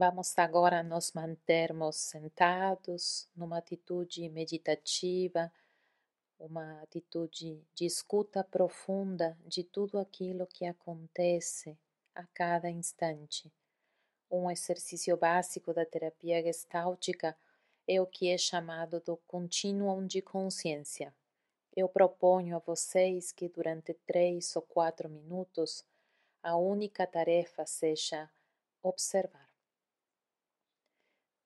Vamos agora nos mantermos sentados numa atitude meditativa, uma atitude de escuta profunda de tudo aquilo que acontece a cada instante. Um exercício básico da terapia gestáltica é o que é chamado do continuum de consciência. Eu proponho a vocês que durante três ou quatro minutos a única tarefa seja observar.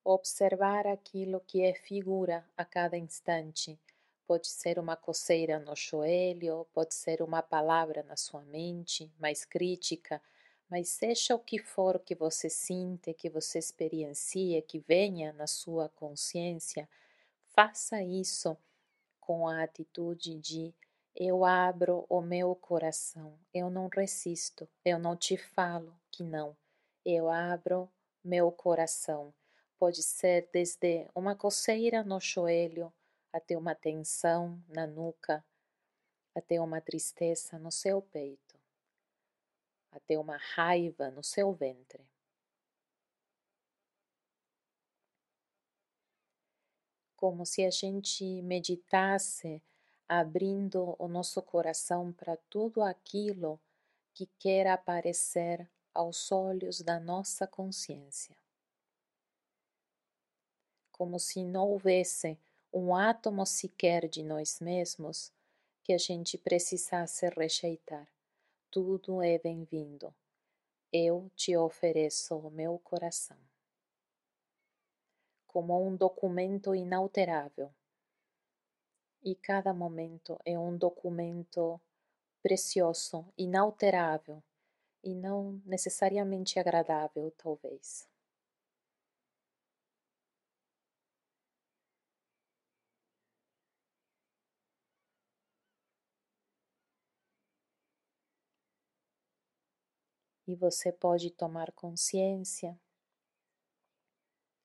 Observar aquilo que é figura a cada instante. Pode ser uma coceira no joelho, pode ser uma palavra na sua mente mais crítica, mas seja o que for que você sinta, que você experiencie, que venha na sua consciência, faça isso com a atitude de eu abro o meu coração, eu não resisto, eu não te falo que não, eu abro meu coração. Pode ser desde uma coceira no joelho até uma tensão na nuca, até uma tristeza no seu peito até uma raiva no seu ventre. Como se a gente meditasse abrindo o nosso coração para tudo aquilo que quer aparecer aos olhos da nossa consciência. Como se não houvesse um átomo sequer de nós mesmos que a gente precisasse rejeitar tudo é bem-vindo. Eu te ofereço o meu coração. Como um documento inalterável. E cada momento é um documento precioso, inalterável e não necessariamente agradável, talvez. E você pode tomar consciência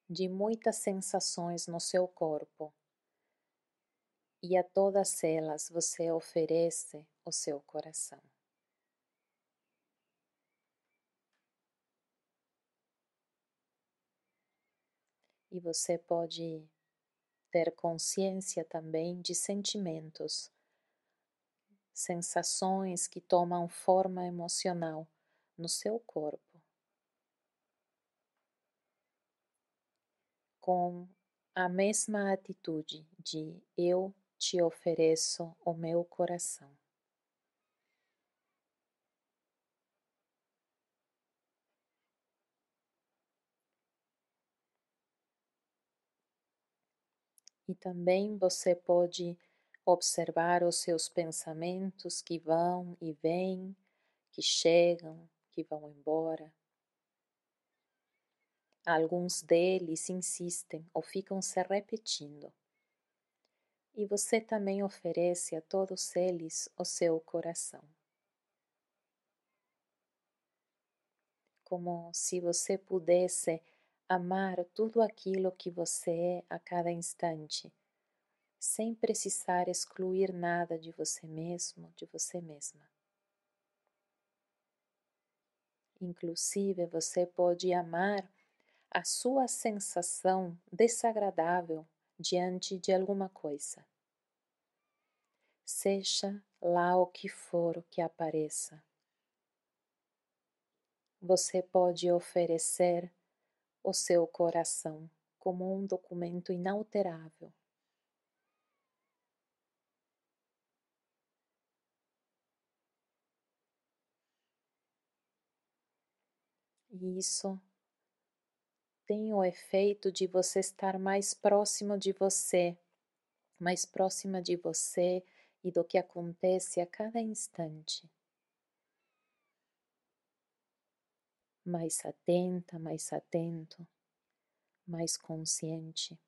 de muitas sensações no seu corpo e a todas elas você oferece o seu coração. E você pode ter consciência também de sentimentos, sensações que tomam forma emocional no seu corpo. Com a mesma atitude de eu te ofereço o meu coração. E também você pode observar os seus pensamentos que vão e vêm, que chegam, que vão embora. Alguns deles insistem ou ficam se repetindo. E você também oferece a todos eles o seu coração. Como se você pudesse amar tudo aquilo que você é a cada instante, sem precisar excluir nada de você mesmo, de você mesma. Inclusive, você pode amar a sua sensação desagradável diante de alguma coisa. Seja lá o que for que apareça. Você pode oferecer o seu coração como um documento inalterável isso tem o efeito de você estar mais próximo de você, mais próxima de você e do que acontece a cada instante. Mais atenta, mais atento, mais consciente,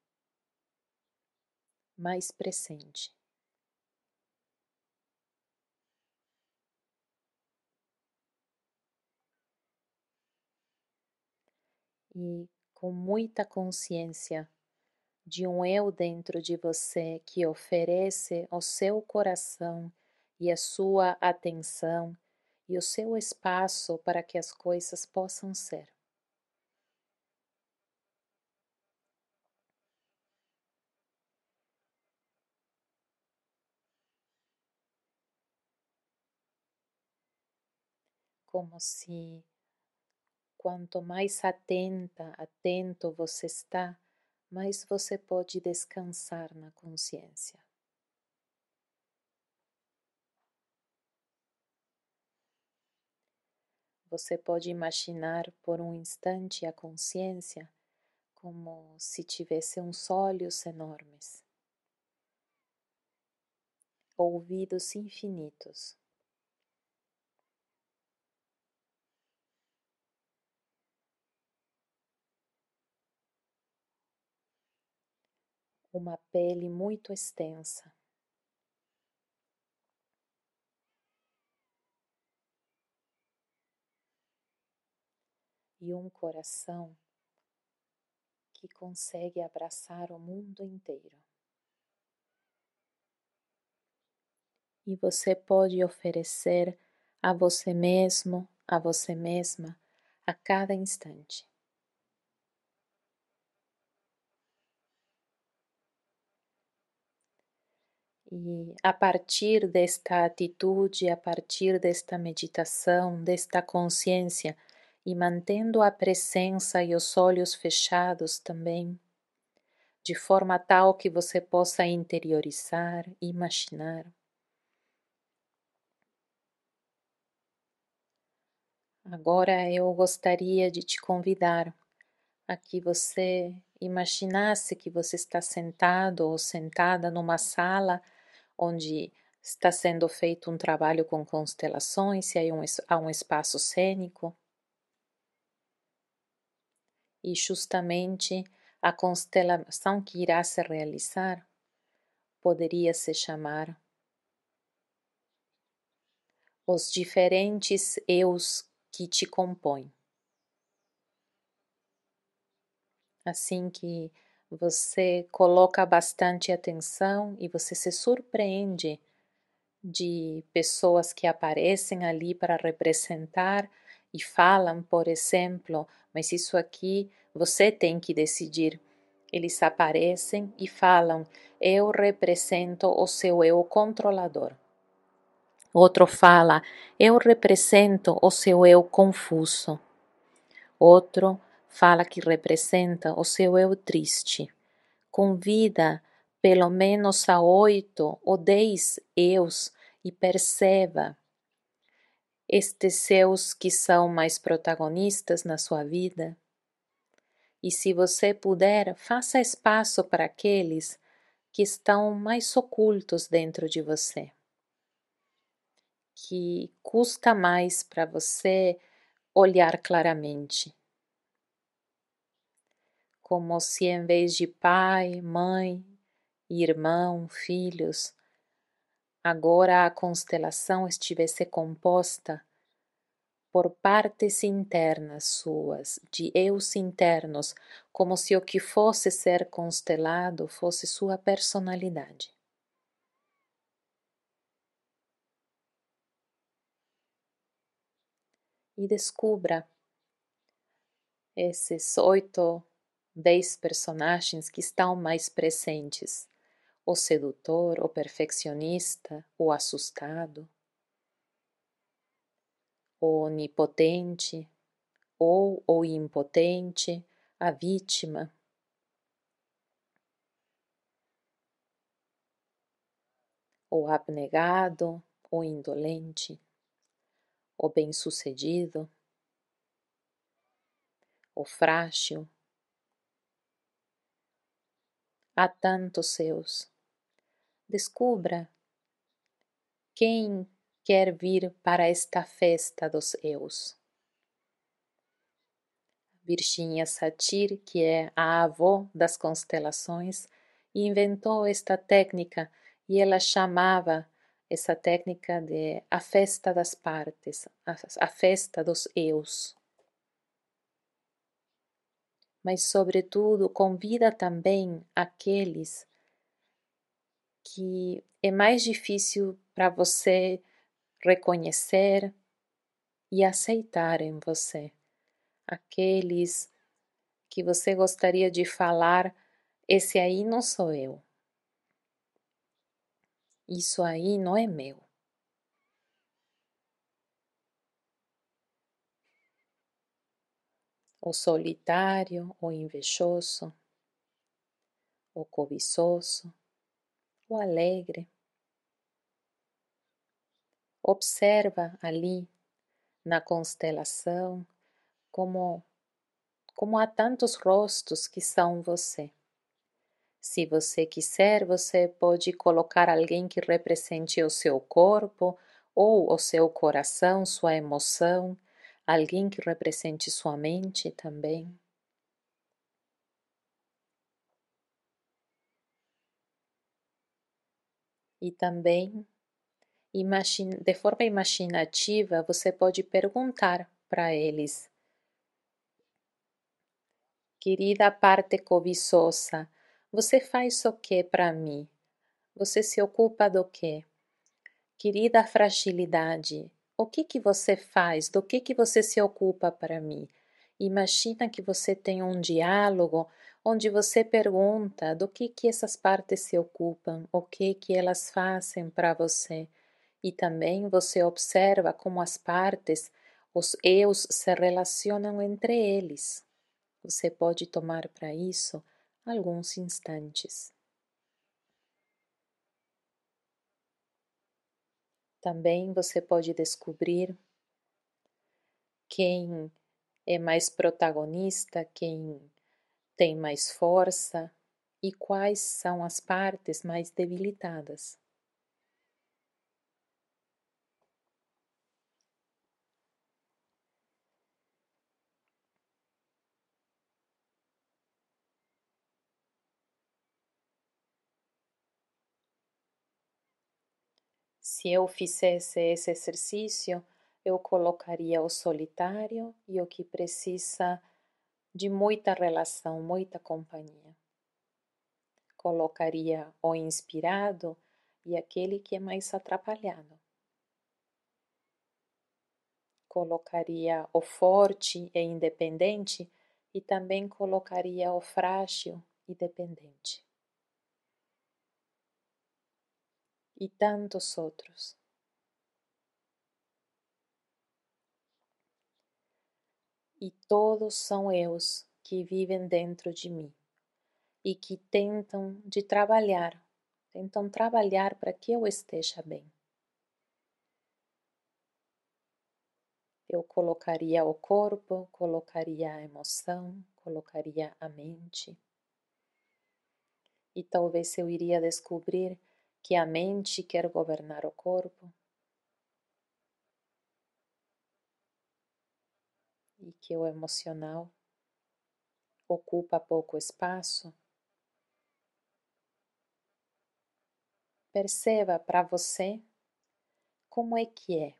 mais presente. e com muita consciência de um eu dentro de você que oferece o seu coração e a sua atenção e o seu espaço para que as coisas possam ser. Como se quanto mais atenta, atento você está, mais você pode descansar na consciência. Você pode imaginar por um instante a consciência como se tivesse uns olhos enormes, ouvidos infinitos. Uma pele muito extensa. e um coração que consegue abraçar o mundo inteiro. E você pode oferecer a você mesmo, a você mesma, a cada instante. E a partir desta atitude, a partir desta meditação, desta consciência, e mantendo a presença e os olhos fechados também, de forma tal que você possa interiorizar, imaginar. Agora eu gostaria de te convidar a que você imaginasse que você está sentado ou sentada numa sala onde está sendo feito um trabalho com constelações, e aí um, há um espaço cênico e justamente a constelação que irá se realizar poderia se chamar os diferentes eus que te compõem. Assim que você coloca bastante atenção e você se surpreende de pessoas que aparecem ali para representar e falam, por exemplo, mas isso aqui você tem que decidir. Eles aparecem e falam: Eu represento o seu eu controlador. Outro fala: Eu represento o seu eu confuso. Outro fala que representa o seu eu triste. Convida pelo menos a oito ou dez eus e perceba estes seus que são mais protagonistas na sua vida. E se você puder, faça espaço para aqueles que estão mais ocultos dentro de você, que custa mais para você olhar claramente. Como se em vez de pai, mãe, irmão, filhos, Agora a constelação estivesse composta por partes internas suas, de eus internos, como se o que fosse ser constelado fosse sua personalidade. E descubra esses oito, dez personagens que estão mais presentes o sedutor, o perfeccionista, o assustado, o onipotente ou o impotente, a vítima. O abnegado, o indolente, o bem-sucedido, o frágil. Há tantos seus. Descubra quem quer vir para esta festa dos eus. Virginia Satir, que é a avó das constelações, inventou esta técnica e ela chamava essa técnica de a festa das partes, a, festa dos eus. Mas, sobretudo, convida também aqueles que é mais difícil para você reconhecer e aceitar em você. Aqueles que você gostaria de falar, esse aí não sou eu. Isso aí não é meu. O solitário, o invejoso, o cobiçoso, o alegre. Observa ali na constelação como, como há tantos rostos que são você. Se você quiser, você pode colocar alguém que represente o seu corpo ou o seu coração, sua emoção, alguém que represente sua mente também. E também, de forma imaginativa, você pode perguntar para eles: Querida parte cobiçosa, você faz o que para mim? Você se ocupa do que? Querida fragilidade, o que que você faz? Do que que você se ocupa para mim? Imagina que você tem um diálogo onde você pergunta do que que essas partes se ocupam, o que que elas fazem para você. E também você observa como as partes, os eus se relacionam entre eles. Você pode tomar para isso alguns instantes. Também você pode descobrir quem é mais protagonista, quem tem mais força e quais são as partes mais debilitadas. Se eu fizesse esse exercício, eu colocaria o solitário e o que precisa de muita relação, muita companhia. Colocaria o inspirado e aquele que é mais atrapalhado. Colocaria o forte e independente e também colocaria o frágil e dependente. E tantos outros. E todos são eus que vivem dentro de mim e que tentam de trabalhar, tentam trabalhar para que eu esteja bem. Eu colocaria o corpo, colocaria a emoção, colocaria a mente. E talvez eu iria descobrir que a mente quer governar o corpo e que o emocional ocupa pouco espaço. Perceba para você como é que é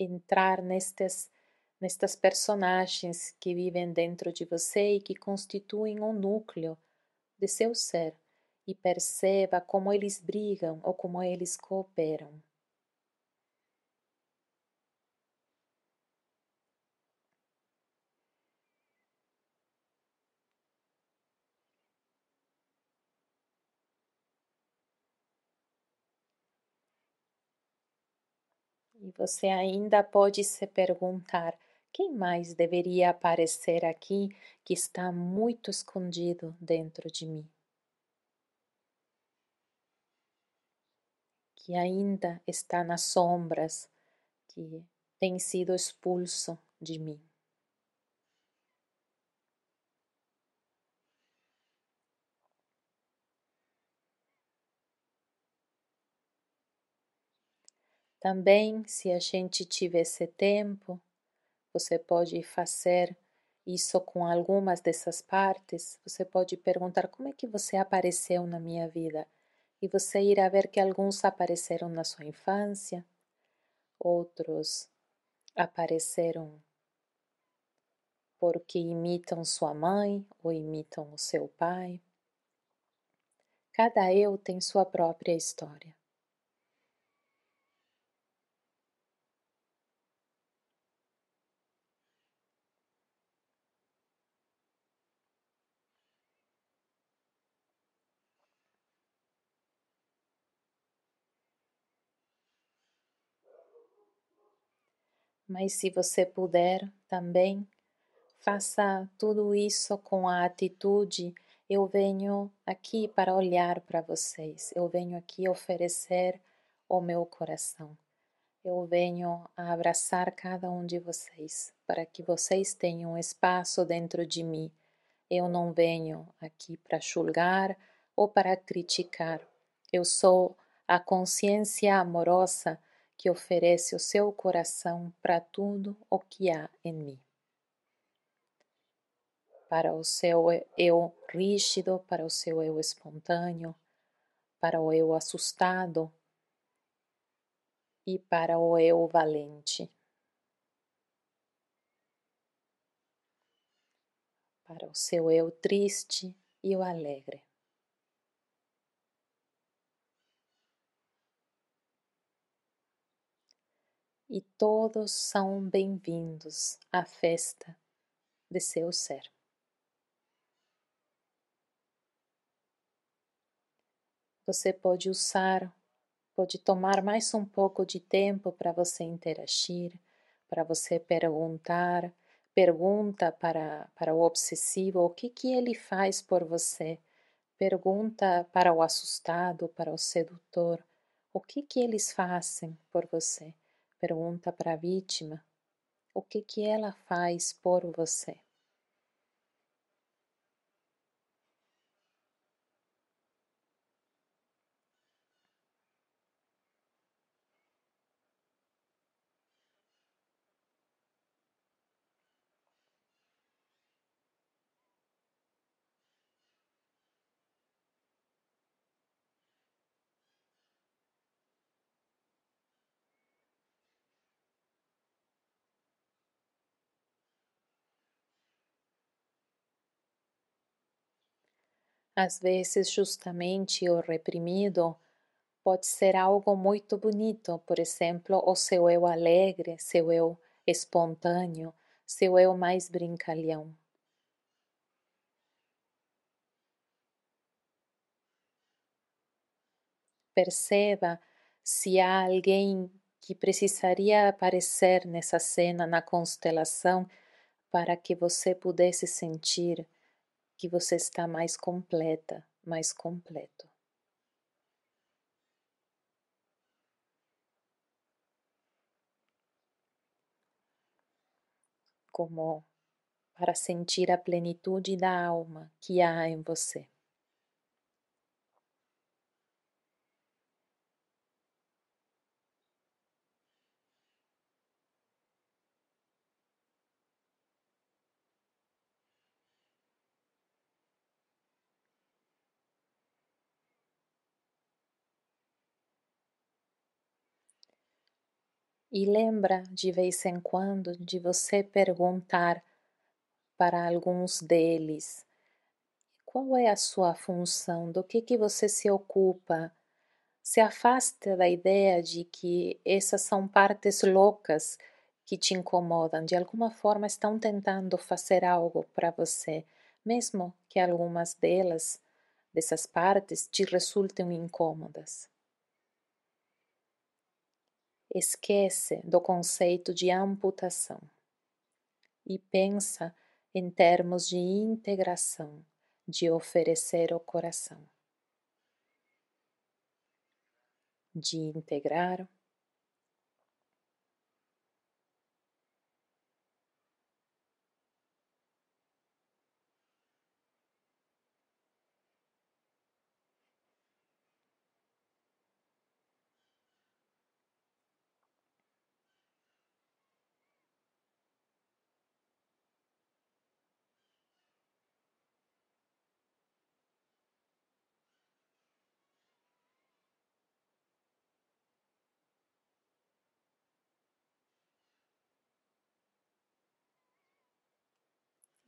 entrar nestes nestas personagens que vivem dentro de você e que constituem um núcleo de seu ser e perceba como eles brigam ou como eles cooperam. E você ainda pode se perguntar quem mais deveria aparecer aqui que está muito escondido dentro de mim? Que ainda está nas sombras, que tem sido expulso de mim. Também, se a gente tivesse tempo, você pode fazer isso com algumas dessas partes. Você pode perguntar como é que você apareceu na minha vida e você irá ver que alguns apareceram na sua infância, outros apareceram porque imitam sua mãe ou imitam o seu pai. Cada eu tem sua própria história. Mas se você puder também, faça tudo isso com a atitude. Eu venho aqui para olhar para vocês, eu venho aqui oferecer o meu coração. Eu venho a abraçar cada um de vocês para que vocês tenham espaço dentro de mim. Eu não venho aqui para julgar ou para criticar. Eu sou a consciência amorosa que oferece o seu coração para tudo o que há em mim. Para o seu eu rígido, para o seu eu espontâneo, para o eu assustado e para o eu valente. Para o seu eu triste e o alegre. E todos são bem-vindos à festa de seu ser. Você pode usar, pode tomar mais um pouco de tempo para você interagir, para você perguntar, pergunta para, para o obsessivo o que, que ele faz por você, pergunta para o assustado, para o sedutor, o que, que eles fazem por você pergunta para a vítima o que, que ela faz por você. Às vezes, justamente o reprimido pode ser algo muito bonito, por exemplo, o seu eu alegre, seu eu espontâneo, seu eu mais brincalhão. Perceba se há alguém que precisaria aparecer nessa cena na constelação para que você pudesse sentir que você está mais completa, mais completo. Como para sentir a plenitude da alma que há em você. E lembra de vez em quando de você perguntar para alguns deles qual é a sua função, do que que você se ocupa. Se afasta da ideia de que essas são partes loucas que te incomodam, de alguma forma estão tentando fazer algo para você, mesmo que algumas delas, dessas partes, te resultem incômodas esquece do conceito de amputação. E pensa em termos de integração, de oferecer o coração, de integrar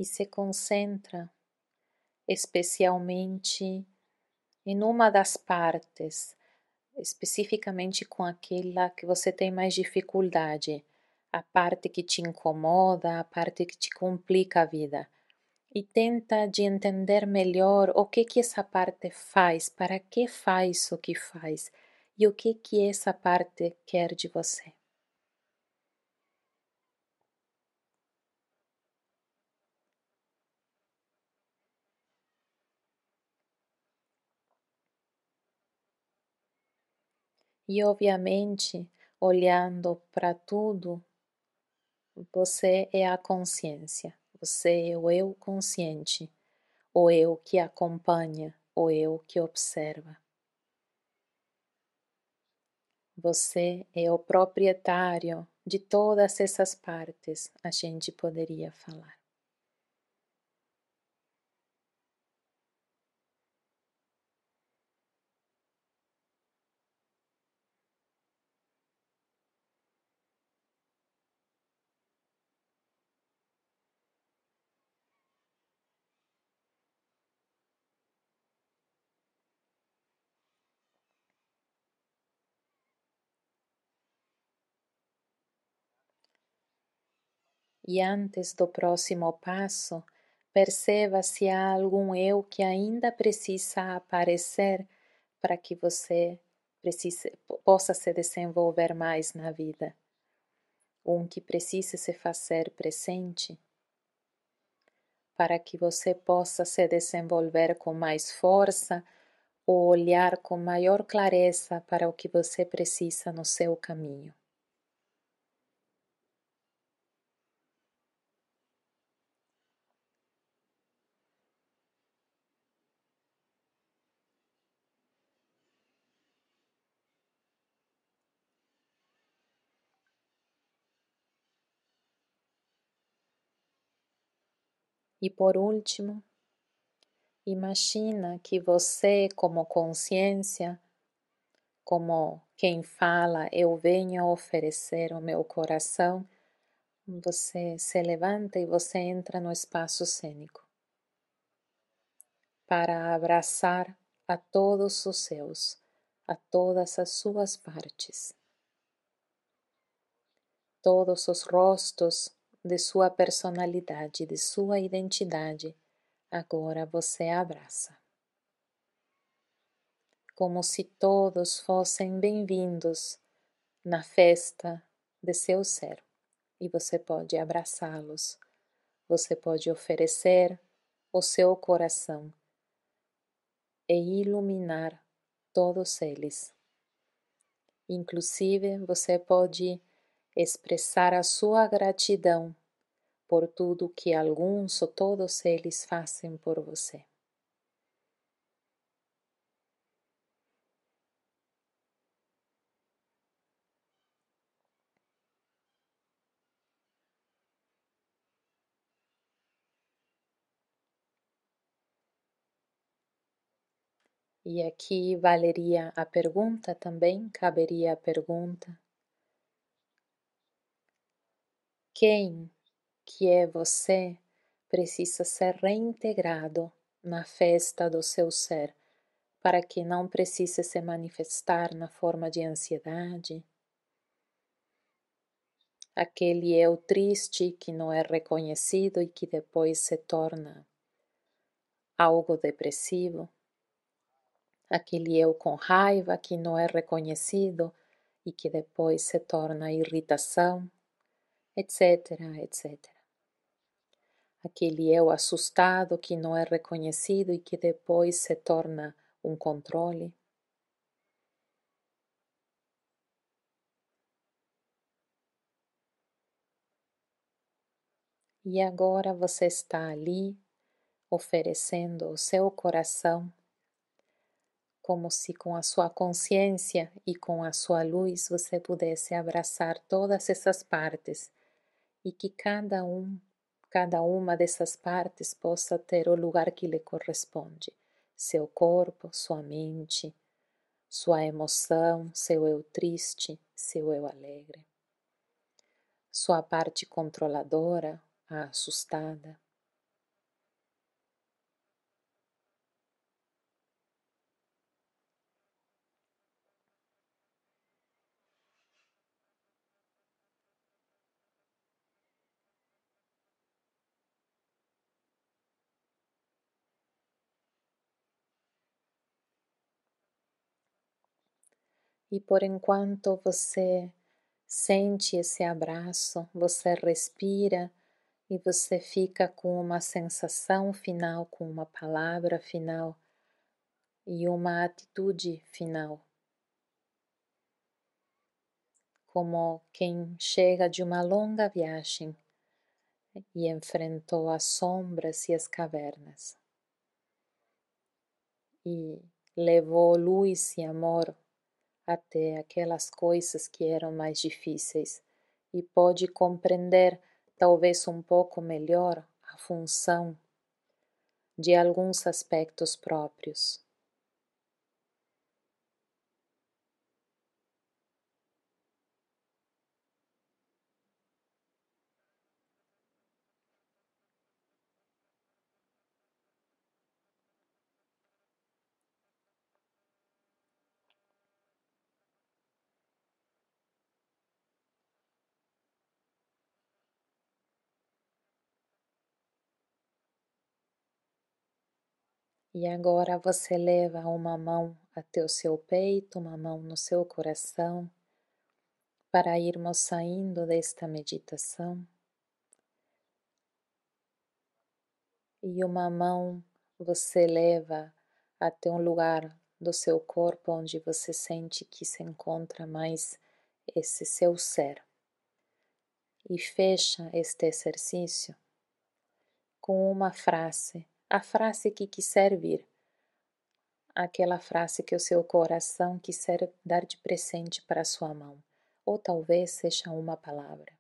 e se concentra especialmente em uma das partes, especificamente com aquela que você tem mais dificuldade, a parte que te incomoda, a parte que te complica a vida. E tenta de entender melhor o que que essa parte faz, para que faz o que faz e o que que essa parte quer de você. E obviamente, olhando para tudo, você é a consciência, você é o eu consciente, o eu que acompanha, o eu que observa. Você é o proprietário de todas essas partes, a gente poderia falar. E antes do próximo passo, perceba se há algum eu que ainda precisa aparecer para que você precise, possa se desenvolver mais na vida. Um que precise se fazer presente para que você possa se desenvolver com mais força ou olhar com maior clareza para o que você precisa no seu caminho. E por último, imagina que você, como consciência, como quem fala, eu venho oferecer o meu coração, você se levanta e você entra no espaço cênico para abraçar a todos os seus, a todas as suas partes, todos os rostos de sua personalidade, de sua identidade, agora você abraça. Como se todos fossem bem-vindos na festa de seu ser, e você pode abraçá-los, você pode oferecer o seu coração e iluminar todos eles. Inclusive, você pode expressar a sua gratidão por tudo que alguns ou todos eles fazem por você. E aqui valeria a pergunta também, caberia a pergunta: Quem que é você precisa ser reintegrado na festa do seu ser para que não precise se manifestar na forma de ansiedade. Aquele eu triste que não é reconhecido e que depois se torna algo depressivo. Aquele eu com raiva que não é reconhecido e que depois se torna irritação etc, etc. Aquele eu assustado que não é reconhecido e que depois se torna um controle. E agora você está ali oferecendo o seu coração, como se com a sua consciência e com a sua luz você pudesse abraçar todas essas partes e que cada um, cada uma dessas partes possa ter o lugar que lhe corresponde, seu corpo, sua mente, sua emoção, seu eu triste, seu eu alegre, sua parte controladora, a assustada, E por enquanto você sente esse abraço, você respira e você fica com uma sensação final, com uma palavra final e uma atitude final. como quem chega de uma longa viagem e enfrentou as sombras e as cavernas e levou luz e amor até aquelas coisas que eram mais difíceis e pode compreender talvez um pouco melhor a função de alguns aspectos próprios. E agora você leva uma mão até o seu peito, uma mão no seu coração, para irmos saindo desta meditação. E uma mão você leva até um lugar do seu corpo onde você sente que se encontra mais esse seu ser. E fecha este exercício com uma frase a frase que quiser vir, aquela frase que o seu coração quiser dar de presente para sua mão, ou talvez seja uma palavra.